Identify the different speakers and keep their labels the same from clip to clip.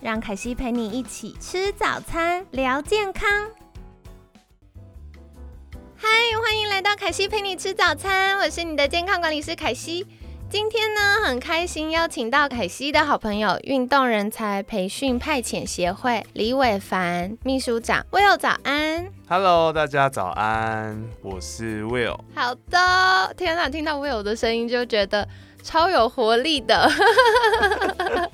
Speaker 1: 让凯西陪你一起吃早餐，聊健康。嗨，欢迎来到凯西陪你吃早餐，我是你的健康管理师凯西。今天呢，很开心邀请到凯西的好朋友，运动人才培训派遣协会李伟凡秘书长。Will 早安
Speaker 2: ，Hello，大家早安，我是 Will。
Speaker 1: 好的，天哪，听到 Will 的声音就觉得超有活力的。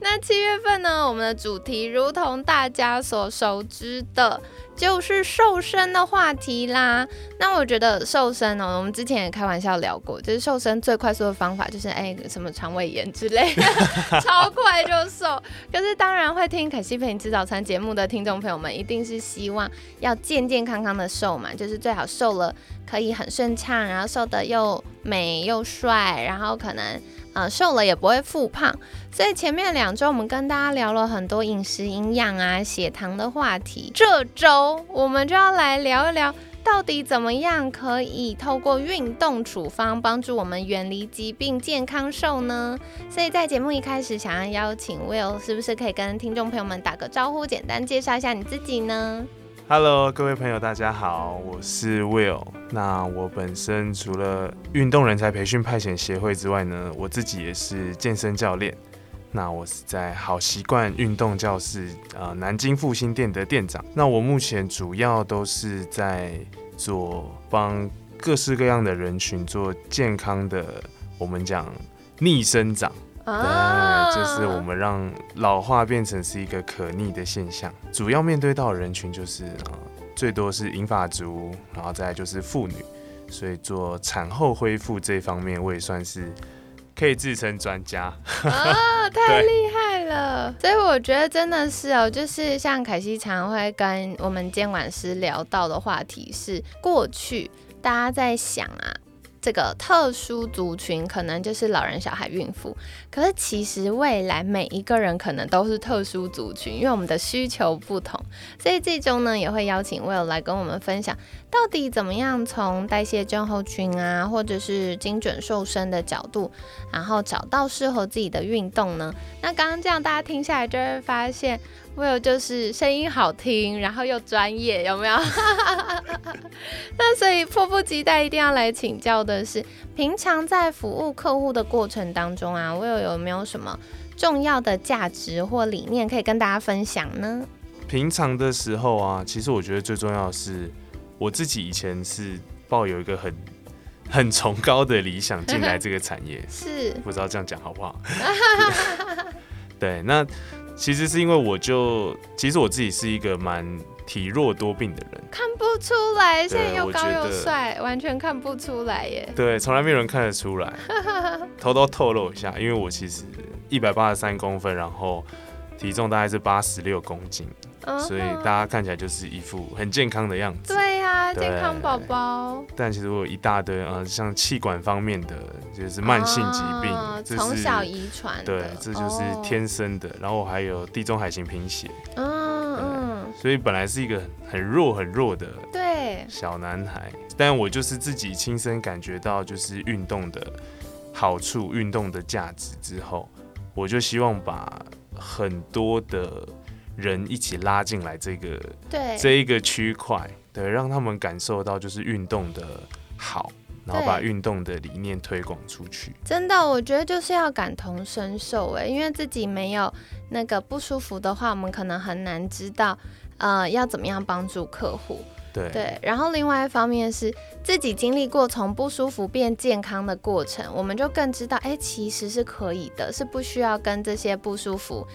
Speaker 1: 那七月份呢，我们的主题如同大家所熟知的。就是瘦身的话题啦。那我觉得瘦身呢，我们之前也开玩笑聊过，就是瘦身最快速的方法就是哎什么肠胃炎之类的，超快就瘦。可是当然会听可西陪你吃早餐节目的听众朋友们，一定是希望要健健康康的瘦嘛，就是最好瘦了可以很顺畅，然后瘦的又美又帅，然后可能。啊，瘦了也不会复胖，所以前面两周我们跟大家聊了很多饮食营养啊、血糖的话题。这周我们就要来聊一聊，到底怎么样可以透过运动处方帮助我们远离疾病、健康瘦呢？所以在节目一开始，想要邀请 Will，是不是可以跟听众朋友们打个招呼，简单介绍一下你自己呢
Speaker 2: ？Hello，各位朋友，大家好，我是 Will。那我本身除了运动人才培训派遣协会之外呢，我自己也是健身教练。那我是在好习惯运动教室，呃，南京复兴店的店长。那我目前主要都是在做帮各式各样的人群做健康的，我们讲逆生长。对，就是我们让老化变成是一个可逆的现象。主要面对到的人群就是啊，最多是银发族，然后再就是妇女。所以做产后恢复这方面，我也算是可以自称专家。
Speaker 1: 啊，太厉害了！所以我觉得真的是哦，就是像凯西常会跟我们监管师聊到的话题是，过去大家在想啊。这个特殊族群可能就是老人、小孩、孕妇，可是其实未来每一个人可能都是特殊族群，因为我们的需求不同，所以这周呢也会邀请 Will 来跟我们分享，到底怎么样从代谢症候群啊，或者是精准瘦身的角度，然后找到适合自己的运动呢？那刚刚这样大家听下来就会发现。Will 就是声音好听，然后又专业，有没有？那所以迫不及待一定要来请教的是，平常在服务客户的过程当中啊，Will 有没有什么重要的价值或理念可以跟大家分享呢？
Speaker 2: 平常的时候啊，其实我觉得最重要的是，我自己以前是抱有一个很很崇高的理想进来这个产业，
Speaker 1: 是
Speaker 2: 不知道这样讲好不好？对，那。其实是因为我就，其实我自己是一个蛮体弱多病的人，
Speaker 1: 看不出来，现在又高又帅，完全看不出来耶。
Speaker 2: 对，从来没有人看得出来，偷偷透露一下，因为我其实一百八十三公分，然后体重大概是八十六公斤。所以大家看起来就是一副很健康的样子。
Speaker 1: 对呀，健康宝宝。
Speaker 2: 但其实我有一大堆呃，像气管方面的，就是慢性疾病，
Speaker 1: 从小遗传。
Speaker 2: 对，这就是天生的。然后我还有地中海型贫血。嗯嗯。所以本来是一个很弱很弱的
Speaker 1: 对
Speaker 2: 小男孩，但我就是自己亲身感觉到就是运动的好处、运动的价值之后，我就希望把很多的。人一起拉进来这个
Speaker 1: 对
Speaker 2: 这一个区块，对，让他们感受到就是运动的好，然后把运动的理念推广出去。
Speaker 1: 真的，我觉得就是要感同身受哎，因为自己没有那个不舒服的话，我们可能很难知道呃要怎么样帮助客户。
Speaker 2: 对
Speaker 1: 对，然后另外一方面是自己经历过从不舒服变健康的过程，我们就更知道哎其实是可以的，是不需要跟这些不舒服。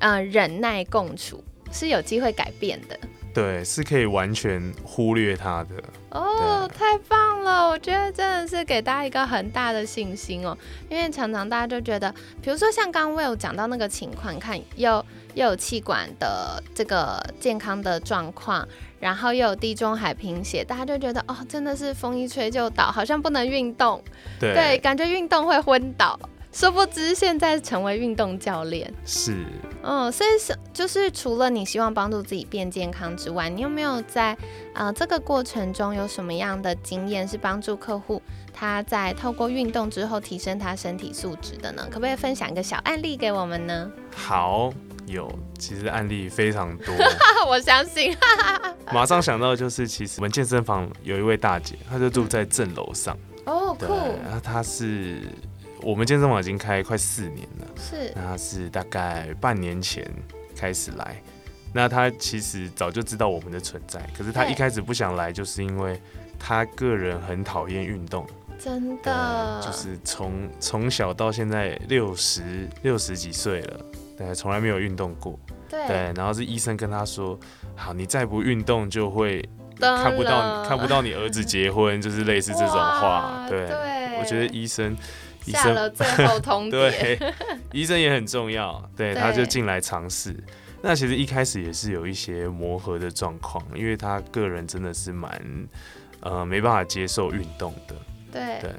Speaker 1: 嗯，忍耐共处是有机会改变的。
Speaker 2: 对，是可以完全忽略它的。
Speaker 1: 哦，太棒了！我觉得真的是给大家一个很大的信心哦，因为常常大家就觉得，比如说像刚刚 Will 讲到那个情况，看又又有气管的这个健康的状况，然后又有地中海贫血，大家就觉得哦，真的是风一吹就倒，好像不能运动，
Speaker 2: 对，
Speaker 1: 感觉运动会昏倒。殊不知，现在成为运动教练
Speaker 2: 是，
Speaker 1: 嗯，所以是就是除了你希望帮助自己变健康之外，你有没有在呃这个过程中有什么样的经验是帮助客户他在透过运动之后提升他身体素质的呢？可不可以分享一个小案例给我们呢？
Speaker 2: 好，有，其实案例非常多，
Speaker 1: 我相信，
Speaker 2: 马上想到就是其实我们健身房有一位大姐，她就住在正楼上，
Speaker 1: 哦，酷，
Speaker 2: 然后她是。我们健身房已经开快四年了，
Speaker 1: 是，
Speaker 2: 那是大概半年前开始来，那他其实早就知道我们的存在，可是他一开始不想来，就是因为他个人很讨厌运动，
Speaker 1: 真的，
Speaker 2: 就是从从小到现在六十六十几岁了，对，从来没有运动过，
Speaker 1: 对，
Speaker 2: 然后是医生跟他说，好，你再不运动就会看不到看不到你儿子结婚，就是类似这种话，对，我觉得医生。
Speaker 1: 下了最后通牒。
Speaker 2: 对，医生也很重要。对，他就进来尝试。那其实一开始也是有一些磨合的状况，因为他个人真的是蛮呃没办法接受运动的。
Speaker 1: 对
Speaker 2: 对，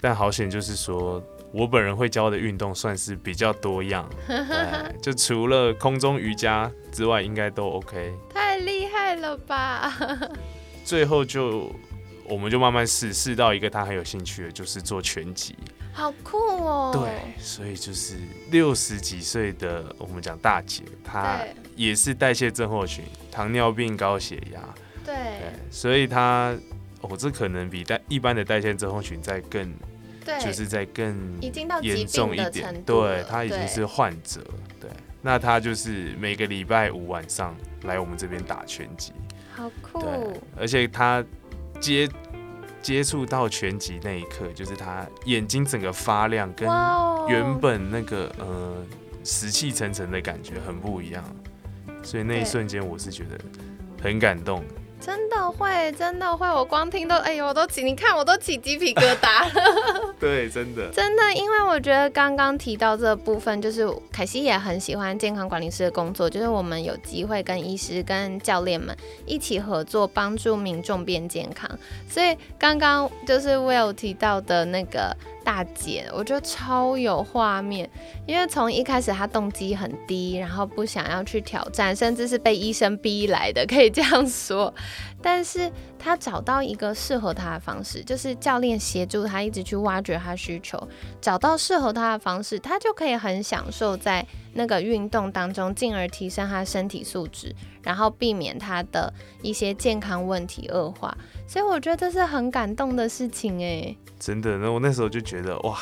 Speaker 2: 但好险就是说我本人会教的运动算是比较多样，就除了空中瑜伽之外，应该都 OK。
Speaker 1: 太厉害了吧！
Speaker 2: 最后就我们就慢慢试试到一个他很有兴趣的，就是做拳击。
Speaker 1: 好酷哦！
Speaker 2: 对，所以就是六十几岁的我们讲大姐，她也是代谢症候群，糖尿病、高血压。
Speaker 1: 对，
Speaker 2: 所以她哦，这可能比代一般的代谢症候群在更，
Speaker 1: 对，
Speaker 2: 就是在更
Speaker 1: 已经到
Speaker 2: 严重一点。对，她已经是患者。对，那她就是每个礼拜五晚上来我们这边打拳击。
Speaker 1: 好酷！
Speaker 2: 对，而且她接。接触到全集那一刻，就是他眼睛整个发亮，跟原本那个呃死气沉沉的感觉很不一样，所以那一瞬间我是觉得很感动。
Speaker 1: 真的会，真的会，我光听都，哎呦，我都起，你看我都起鸡皮疙瘩。
Speaker 2: 对，真的，
Speaker 1: 真的，因为我觉得刚刚提到这部分，就是凯西也很喜欢健康管理师的工作，就是我们有机会跟医师、跟教练们一起合作，帮助民众变健康。所以刚刚就是 Will 提到的那个。大姐，我觉得超有画面，因为从一开始她动机很低，然后不想要去挑战，甚至是被医生逼来的，可以这样说。但是她找到一个适合她的方式，就是教练协助她一直去挖掘她需求，找到适合她的方式，她就可以很享受在那个运动当中，进而提升她身体素质，然后避免她的一些健康问题恶化。所以我觉得这是很感动的事情哎。
Speaker 2: 真的，那我那时候就觉得哇，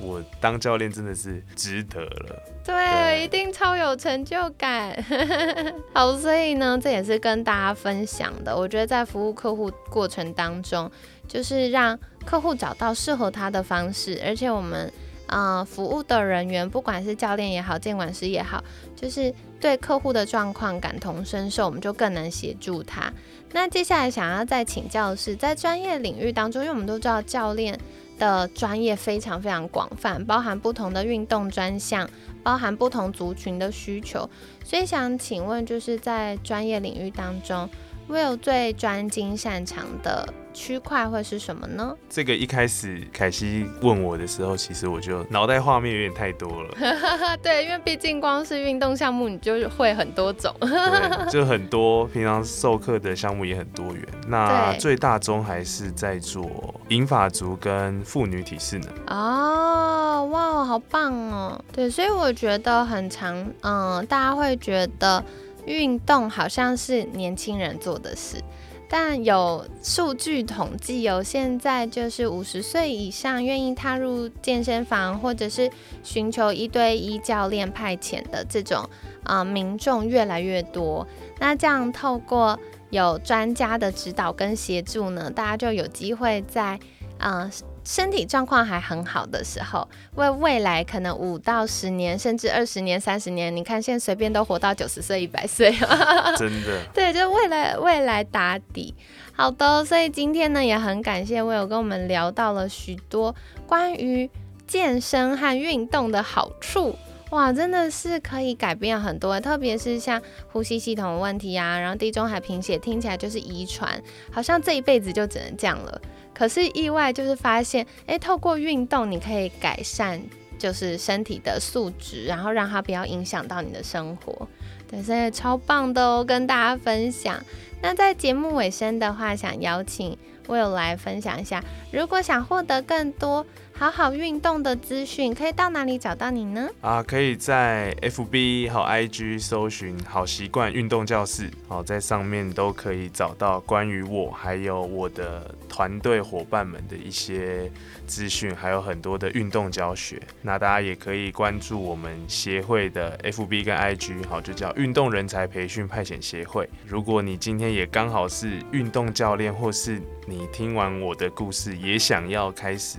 Speaker 2: 我当教练真的是值得了。
Speaker 1: 对，一定超有成就感。好，所以呢，这也是跟大家分享的。我觉得在服务客户过程当中，就是让客户找到适合他的方式，而且我们呃服务的人员，不管是教练也好，监管师也好，就是对客户的状况感同身受，我们就更能协助他。那接下来想要再请教的是，在专业领域当中，因为我们都知道教练的专业非常非常广泛，包含不同的运动专项，包含不同族群的需求，所以想请问，就是在专业领域当中，Will 最专精擅长的。区块会是什么呢？
Speaker 2: 这个一开始凯西问我的时候，其实我就脑袋画面有点太多了。
Speaker 1: 对，因为毕竟光是运动项目，你就会很多种。
Speaker 2: 对，就很多，平常授课的项目也很多元。那最大宗还是在做银发族跟妇女体适能。
Speaker 1: 哦，哇，好棒哦！对，所以我觉得很长，嗯，大家会觉得运动好像是年轻人做的事。但有数据统计，有现在就是五十岁以上愿意踏入健身房，或者是寻求一对一教练派遣的这种啊民众越来越多。那这样透过有专家的指导跟协助呢，大家就有机会在啊。身体状况还很好的时候，为未来可能五到十年，甚至二十年、三十年，你看现在随便都活到九十岁、一百岁，
Speaker 2: 真的。
Speaker 1: 对，就为了未来打底。好的，所以今天呢，也很感谢我有跟我们聊到了许多关于健身和运动的好处。哇，真的是可以改变很多，特别是像呼吸系统问题啊，然后地中海贫血听起来就是遗传，好像这一辈子就只能这样了。可是意外就是发现，哎，透过运动你可以改善就是身体的素质，然后让它不要影响到你的生活。对，所以超棒的哦，跟大家分享。那在节目尾声的话，想邀请 Will 来分享一下，如果想获得更多。好好运动的资讯可以到哪里找到你呢？
Speaker 2: 啊，可以在 FB 和 IG 搜寻“好习惯运动教室”，好，在上面都可以找到关于我还有我的团队伙伴们的一些资讯，还有很多的运动教学。那大家也可以关注我们协会的 FB 跟 IG，好，就叫运动人才培训派遣协会。如果你今天也刚好是运动教练，或是你听完我的故事也想要开始。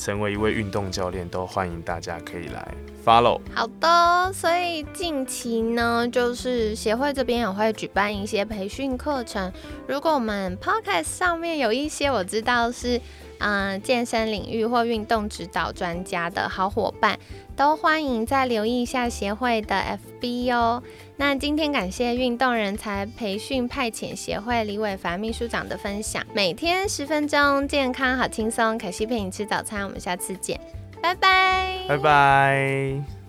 Speaker 2: 成为一位运动教练，都欢迎大家可以来 follow。
Speaker 1: 好的，所以近期呢，就是协会这边也会举办一些培训课程。如果我们 podcast 上面有一些我知道是。嗯，健身领域或运动指导专家的好伙伴，都欢迎再留意一下协会的 FB 哦。那今天感谢运动人才培训派遣协会李伟凡秘书长的分享，每天十分钟，健康好轻松。可惜陪你吃早餐，我们下次见，拜拜，
Speaker 2: 拜拜。